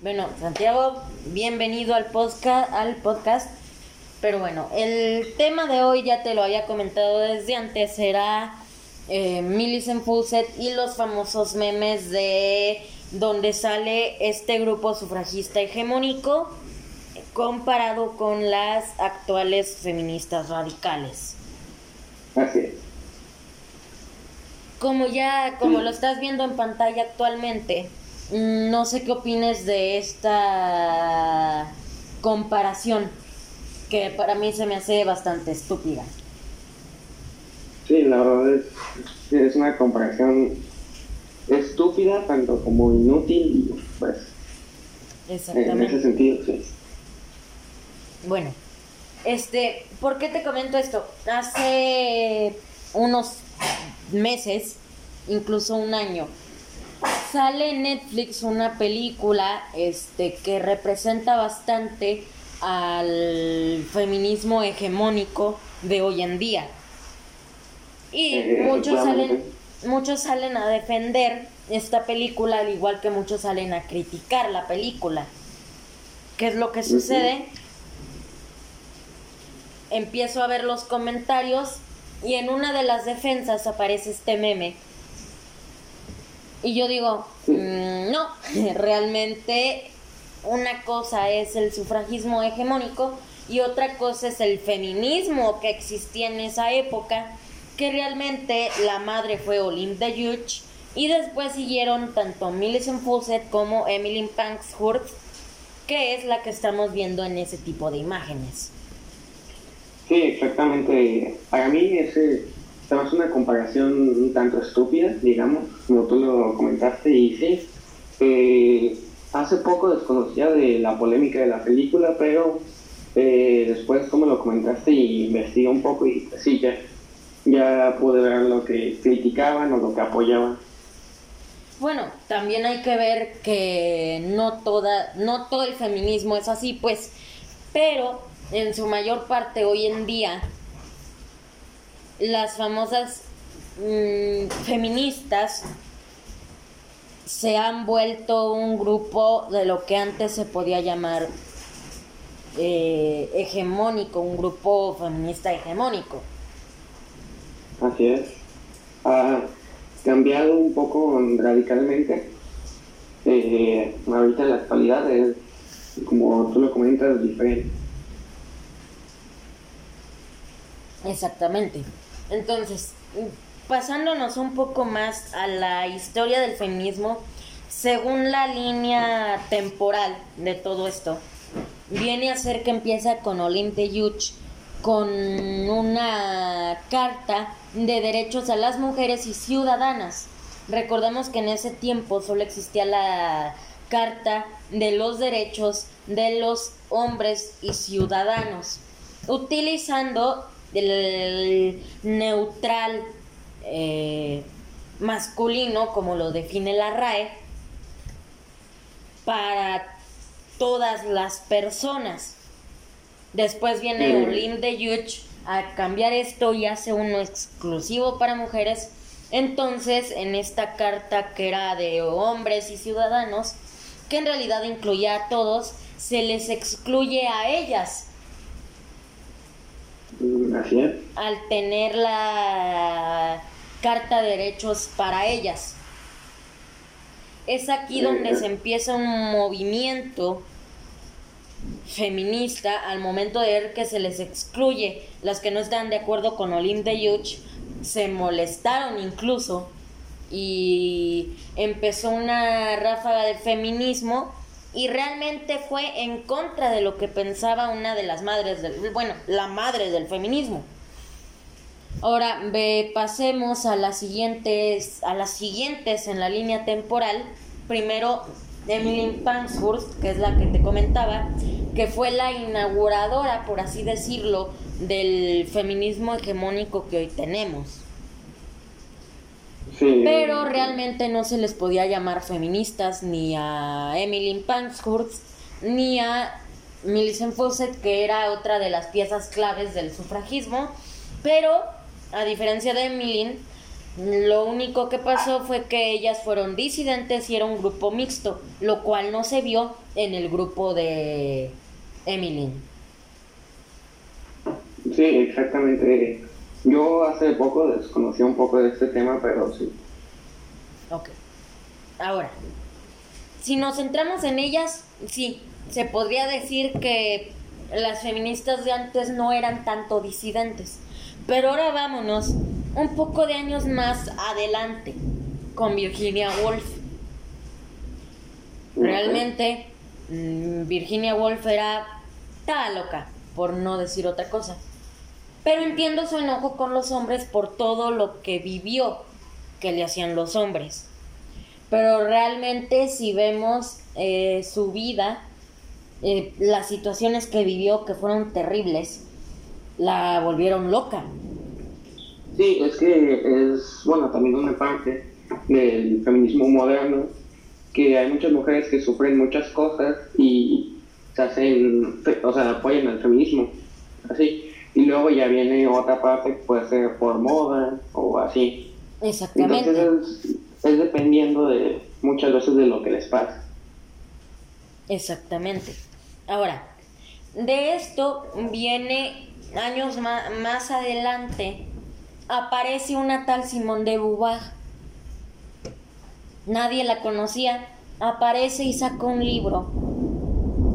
Bueno, Santiago, bienvenido al podcast, al podcast. Pero bueno, el tema de hoy ya te lo había comentado desde antes, será eh, Millicent Fawcett y los famosos memes de donde sale este grupo sufragista hegemónico comparado con las actuales feministas radicales. Así es. Como ya, como lo estás viendo en pantalla actualmente, no sé qué opines de esta comparación, que para mí se me hace bastante estúpida. Sí, la verdad es, es una comparación estúpida, tanto como inútil, pues, en ese sentido, sí. Bueno, este, ¿por qué te comento esto? Hace unos meses, incluso un año, sale en Netflix una película este que representa bastante al feminismo hegemónico de hoy en día. Y muchos salen muchos salen a defender esta película al igual que muchos salen a criticar la película. ¿Qué es lo que sucede? empiezo a ver los comentarios y en una de las defensas aparece este meme. Y yo digo, mm, no, realmente una cosa es el sufragismo hegemónico y otra cosa es el feminismo que existía en esa época, que realmente la madre fue Olympe de Juch y después siguieron tanto Millicent Fawcett como Emily Pankhurst, que es la que estamos viendo en ese tipo de imágenes. Sí, exactamente. Para mí ese es una comparación un tanto estúpida, digamos, como tú lo comentaste, y sí, eh, hace poco desconocía de la polémica de la película, pero eh, después, como lo comentaste, y investigué un poco y sí, ya, ya pude ver lo que criticaban o lo que apoyaban. Bueno, también hay que ver que no toda, no todo el feminismo es así, pues, pero en su mayor parte hoy en día, las famosas mm, feministas se han vuelto un grupo de lo que antes se podía llamar eh, hegemónico, un grupo feminista hegemónico. Así es. Ha cambiado un poco radicalmente. Eh, ahorita en la actualidad es, como tú lo comentas, diferente. Exactamente. Entonces, pasándonos un poco más a la historia del feminismo, según la línea temporal de todo esto, viene a ser que empieza con Olympe Yuch con una carta de derechos a las mujeres y ciudadanas. Recordemos que en ese tiempo solo existía la carta de los derechos de los hombres y ciudadanos, utilizando del neutral eh, masculino, como lo define la RAE, para todas las personas. Después viene Olim de Yuch a cambiar esto y hace uno exclusivo para mujeres. Entonces, en esta carta que era de hombres y ciudadanos, que en realidad incluía a todos, se les excluye a ellas al tener la carta de derechos para ellas. Es aquí donde se empieza un movimiento feminista al momento de ver que se les excluye. Las que no están de acuerdo con Olim de Yuch se molestaron incluso y empezó una ráfaga de feminismo y realmente fue en contra de lo que pensaba una de las madres del, bueno, la madre del feminismo. Ahora ve, pasemos a las siguientes, a las siguientes en la línea temporal. Primero Emily Pankhurst, que es la que te comentaba, que fue la inauguradora, por así decirlo, del feminismo hegemónico que hoy tenemos. Pero realmente no se les podía llamar feministas ni a Emily Pankhurst ni a Millicent Fawcett, que era otra de las piezas claves del sufragismo. Pero, a diferencia de Emily, Lo único que pasó fue que ellas fueron disidentes y era un grupo mixto, lo cual no se vio en el grupo de Emily. Sí, exactamente. Yo hace poco desconocí un poco de este tema, pero sí. Ok. Ahora, si nos centramos en ellas, sí, se podría decir que las feministas de antes no eran tanto disidentes. Pero ahora vámonos un poco de años más adelante con Virginia Woolf. Realmente mm, Virginia Woolf era estaba loca, por no decir otra cosa. Pero entiendo su enojo con los hombres por todo lo que vivió que le hacían los hombres. Pero realmente si vemos eh, su vida, eh, las situaciones que vivió que fueron terribles, la volvieron loca. Sí, es que es, bueno, también una parte del feminismo moderno, que hay muchas mujeres que sufren muchas cosas y se hacen, o sea, apoyan al feminismo, así. Y luego ya viene otra parte que puede ser por moda o así. Exactamente. Entonces es, dependiendo de muchas veces de lo que les pasa. Exactamente. Ahora, de esto viene años más, adelante, aparece una tal Simón de Beauvoir. Nadie la conocía. Aparece y saca un libro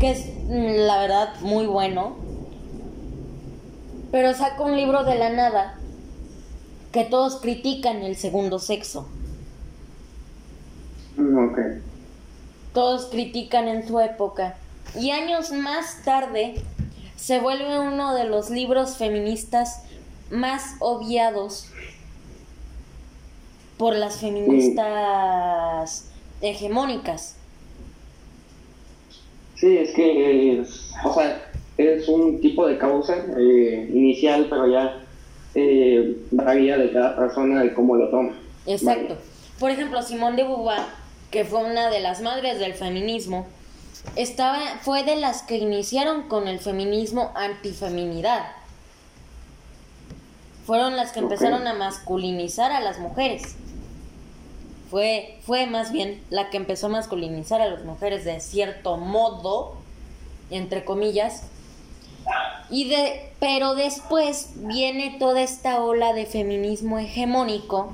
que es mm, la verdad muy bueno. Pero saca un libro de la nada que todos critican el segundo sexo. Mm, ok. Todos critican en su época. Y años más tarde se vuelve uno de los libros feministas más obviados por las feministas hegemónicas. Sí, es que es, o sea, es un tipo de causa eh, inicial, pero ya eh, varía de cada persona de cómo lo toma. Exacto. Por ejemplo, Simone de Beauvoir, que fue una de las madres del feminismo, estaba, fue de las que iniciaron con el feminismo antifeminidad. Fueron las que empezaron a masculinizar a las mujeres. Fue, fue más bien la que empezó a masculinizar a las mujeres de cierto modo, entre comillas. Y de, pero después viene toda esta ola de feminismo hegemónico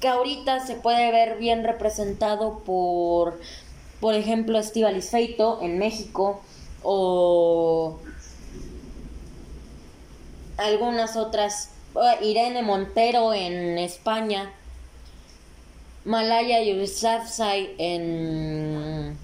que ahorita se puede ver bien representado por por ejemplo, Estivalis Feito en México o algunas otras, Irene Montero en España, Malaya Yousafzai en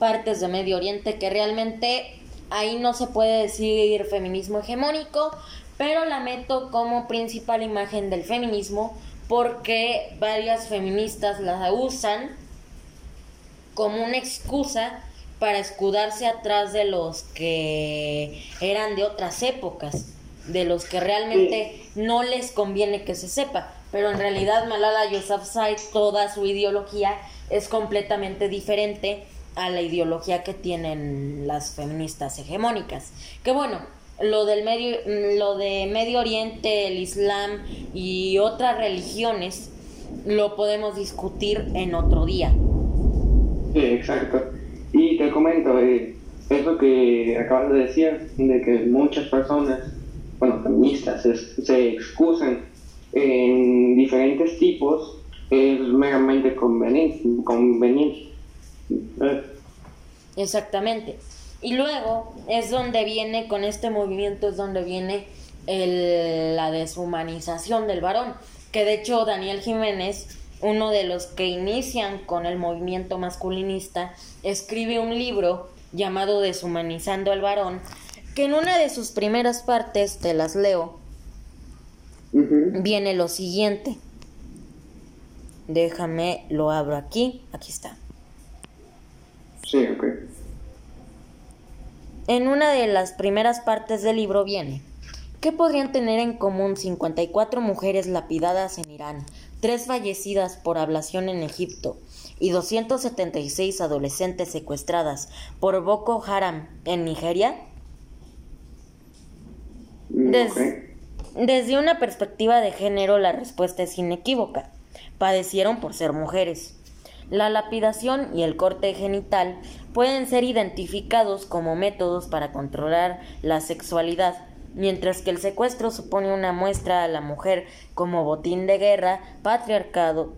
partes de Medio Oriente, que realmente ahí no se puede decir feminismo hegemónico, pero la meto como principal imagen del feminismo porque varias feministas la usan como una excusa para escudarse atrás de los que eran de otras épocas, de los que realmente no les conviene que se sepa. Pero en realidad Malala Yousafzai, toda su ideología es completamente diferente a la ideología que tienen las feministas hegemónicas. Que bueno, lo del medio, lo de Medio Oriente, el Islam y otras religiones lo podemos discutir en otro día. Sí, exacto. Y te comento, eh, eso que acabas de decir, de que muchas personas, bueno, feministas, se excusan en diferentes tipos, es meramente conveniente. conveniente. Exactamente. Y luego es donde viene, con este movimiento es donde viene el, la deshumanización del varón, que de hecho Daniel Jiménez uno de los que inician con el movimiento masculinista, escribe un libro llamado Deshumanizando al varón, que en una de sus primeras partes, te las leo, viene lo siguiente. Déjame, lo abro aquí, aquí está. Sí, ok. En una de las primeras partes del libro viene, ¿qué podrían tener en común 54 mujeres lapidadas en Irán, tres fallecidas por ablación en Egipto y 276 adolescentes secuestradas por Boko Haram en Nigeria? Mm, Desde una perspectiva de género, la respuesta es inequívoca. Padecieron por ser mujeres. La lapidación y el corte genital pueden ser identificados como métodos para controlar la sexualidad, mientras que el secuestro supone una muestra a la mujer como botín de guerra, patriarcado,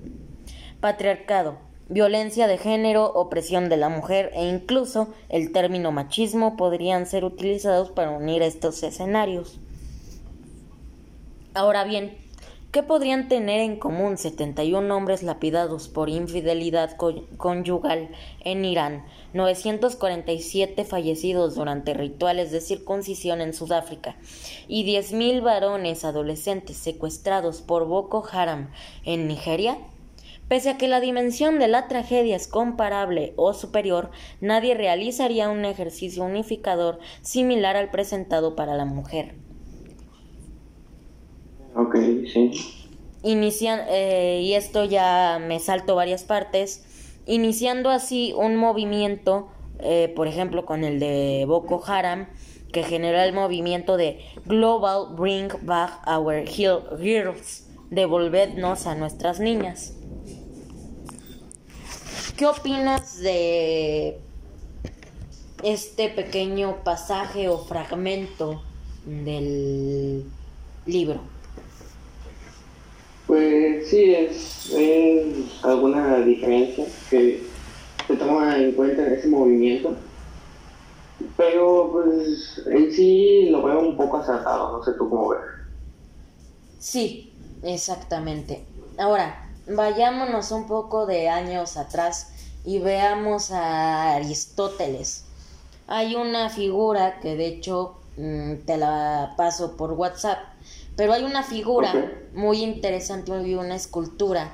violencia de género, opresión de la mujer e incluso el término machismo podrían ser utilizados para unir estos escenarios. Ahora bien, ¿Qué podrían tener en común 71 hombres lapidados por infidelidad conyugal en Irán, 947 fallecidos durante rituales de circuncisión en Sudáfrica y 10.000 varones adolescentes secuestrados por Boko Haram en Nigeria? Pese a que la dimensión de la tragedia es comparable o superior, nadie realizaría un ejercicio unificador similar al presentado para la mujer. Ok, sí. Inician, eh, y esto ya me salto varias partes, iniciando así un movimiento, eh, por ejemplo, con el de Boko Haram, que generó el movimiento de Global Bring Back Our Girls, devolvednos a nuestras niñas. ¿Qué opinas de este pequeño pasaje o fragmento del libro? Sí, es, alguna diferencia que se toma en cuenta en ese movimiento, pero pues en sí lo veo un poco acertado, no sé tú cómo ves. Sí, exactamente. Ahora, vayámonos un poco de años atrás y veamos a Aristóteles. Hay una figura que de hecho te la paso por WhatsApp. Pero hay una figura muy interesante, una escultura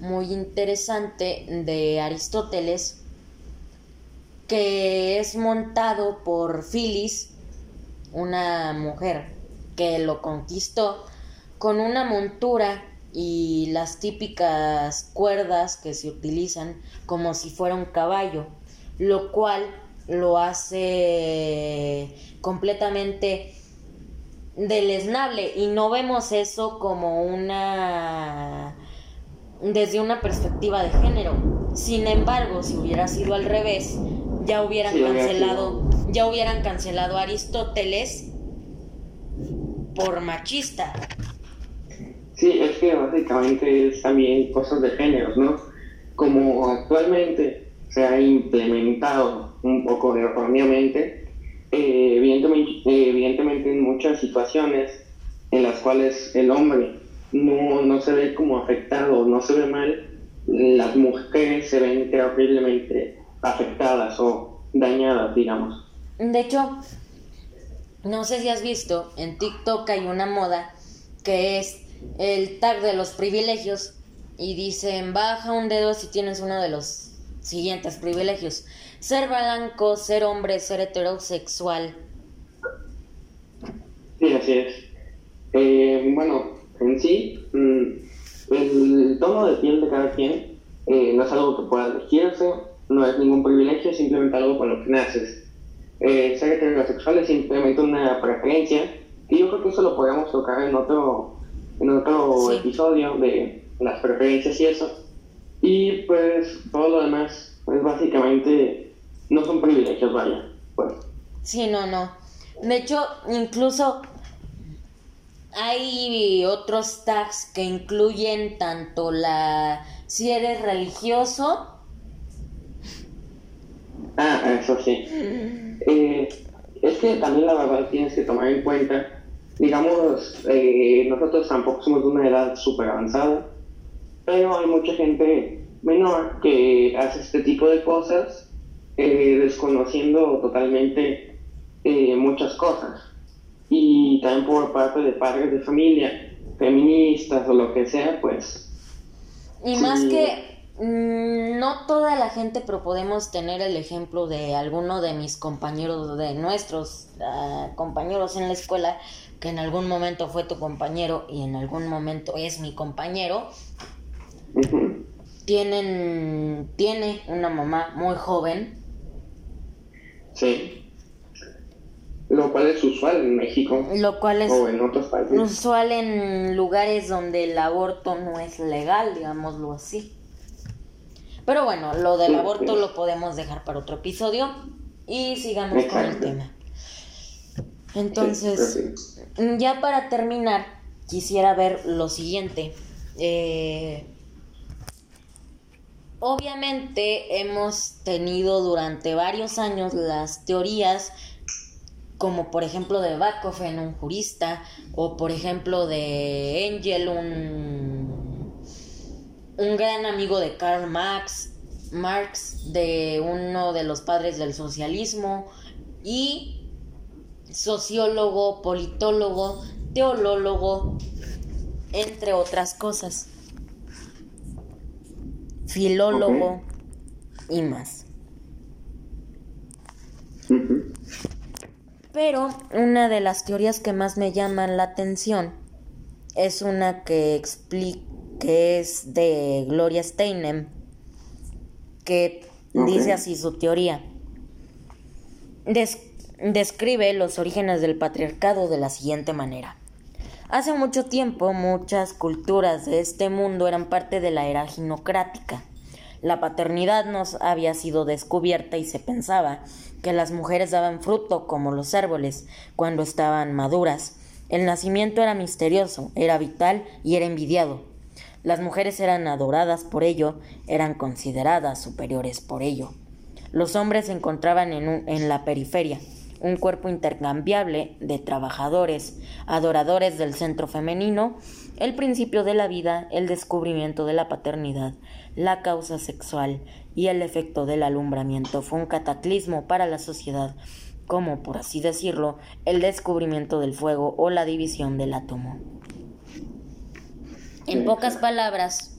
muy interesante de Aristóteles que es montado por Filis, una mujer que lo conquistó, con una montura y las típicas cuerdas que se utilizan como si fuera un caballo, lo cual lo hace completamente deleznable y no vemos eso como una desde una perspectiva de género. Sin embargo, si hubiera sido al revés, ya hubieran cancelado, ya hubieran cancelado a Aristóteles por machista. Sí, es que básicamente es también cosas de género, ¿no? Como actualmente se ha implementado un poco erróneamente, eh, evidentemente, evidentemente en muchas situaciones en las cuales el hombre no, no se ve como afectado, no se ve mal, las mujeres se ven terriblemente afectadas o dañadas, digamos. De hecho, no sé si has visto, en TikTok hay una moda que es el tag de los privilegios y dicen baja un dedo si tienes uno de los siguientes privilegios ser blanco, ser hombre, ser heterosexual. Sí, así es. Eh, bueno, en sí, mm, el tono de piel de cada quien eh, no es algo que pueda elegirse, no es ningún privilegio, es simplemente algo con lo que naces. Eh, ser heterosexual es simplemente una preferencia, y yo creo que eso lo podemos tocar en otro, en otro episodio de las preferencias y eso. Y pues todo lo demás es básicamente no son privilegios, vaya. Pues. Sí, no, no. De hecho, incluso hay otros tags que incluyen tanto la si eres religioso. Ah, eso sí. Eh, es que también la verdad tienes que tomar en cuenta, digamos, eh, nosotros tampoco somos de una edad súper avanzada, pero hay mucha gente menor que hace este tipo de cosas eh, desconociendo totalmente eh, muchas cosas. Y también por parte de padres de familia, feministas o lo que sea, pues... Y más que mm, no toda la gente, pero podemos tener el ejemplo de alguno de mis compañeros, de nuestros ah, compañeros en la escuela, que en algún momento fue tu compañero y en algún momento es mi compañero. Tienen, tiene una mamá muy joven Sí. Lo cual es usual en México. Lo cual es o en otros países. usual en lugares donde el aborto no es legal, digámoslo así. Pero bueno, lo del Sí, aborto sí. lo podemos dejar para otro episodio y sigamos con el tema. Entonces, sí. ya para terminar, quisiera ver lo siguiente. Eh, obviamente hemos tenido durante varios años las teorías como por ejemplo de Bachofen, un jurista, o por ejemplo de Engel, un, un gran amigo de Karl Marx, Marx, de uno de los padres del socialismo, y sociólogo, politólogo, teolólogo, entre otras cosas, filólogo y más. Pero una de las teorías que más me llaman la atención es una que explica que es de Gloria Steinem, que dice así su teoría. Des- describe los orígenes del patriarcado de la siguiente manera. Hace mucho tiempo muchas culturas de este mundo eran parte de la era ginocrática. La paternidad no había sido descubierta y se pensaba que las mujeres daban fruto como los árboles cuando estaban maduras. El nacimiento era misterioso, era vital y era envidiado. Las mujeres eran adoradas por ello, eran consideradas superiores por ello. Los hombres se encontraban en, en la periferia, un cuerpo intercambiable de trabajadores, adoradores del centro femenino, el principio de la vida, el descubrimiento de la paternidad, la causa sexual y el efecto del alumbramiento fue un cataclismo para la sociedad, como por así decirlo, el descubrimiento del fuego o la división del átomo. En pocas palabras,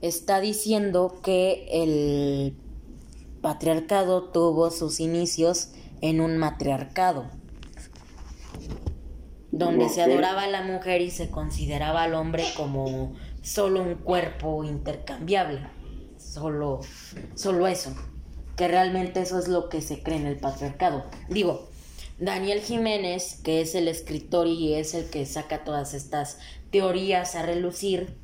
está diciendo que el patriarcado tuvo sus inicios en un matriarcado, donde se adoraba a la mujer y se consideraba al hombre como solo un cuerpo intercambiable, solo, solo eso, que realmente eso es lo que se cree en el patriarcado. Digo, Daniel Jiménez, que es el escritor y es el que saca todas estas teorías a relucir,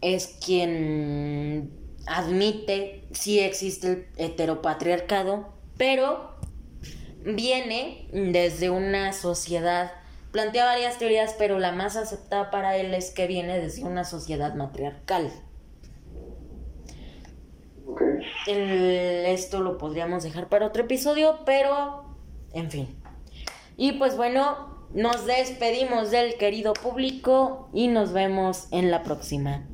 es quien admite si existe el heteropatriarcado, pero viene desde una sociedad, plantea varias teorías, pero la más aceptada para él es que viene desde una sociedad matriarcal. El- esto lo podríamos dejar para otro episodio, pero en fin. Y pues bueno, nos despedimos del querido público y nos vemos en la próxima.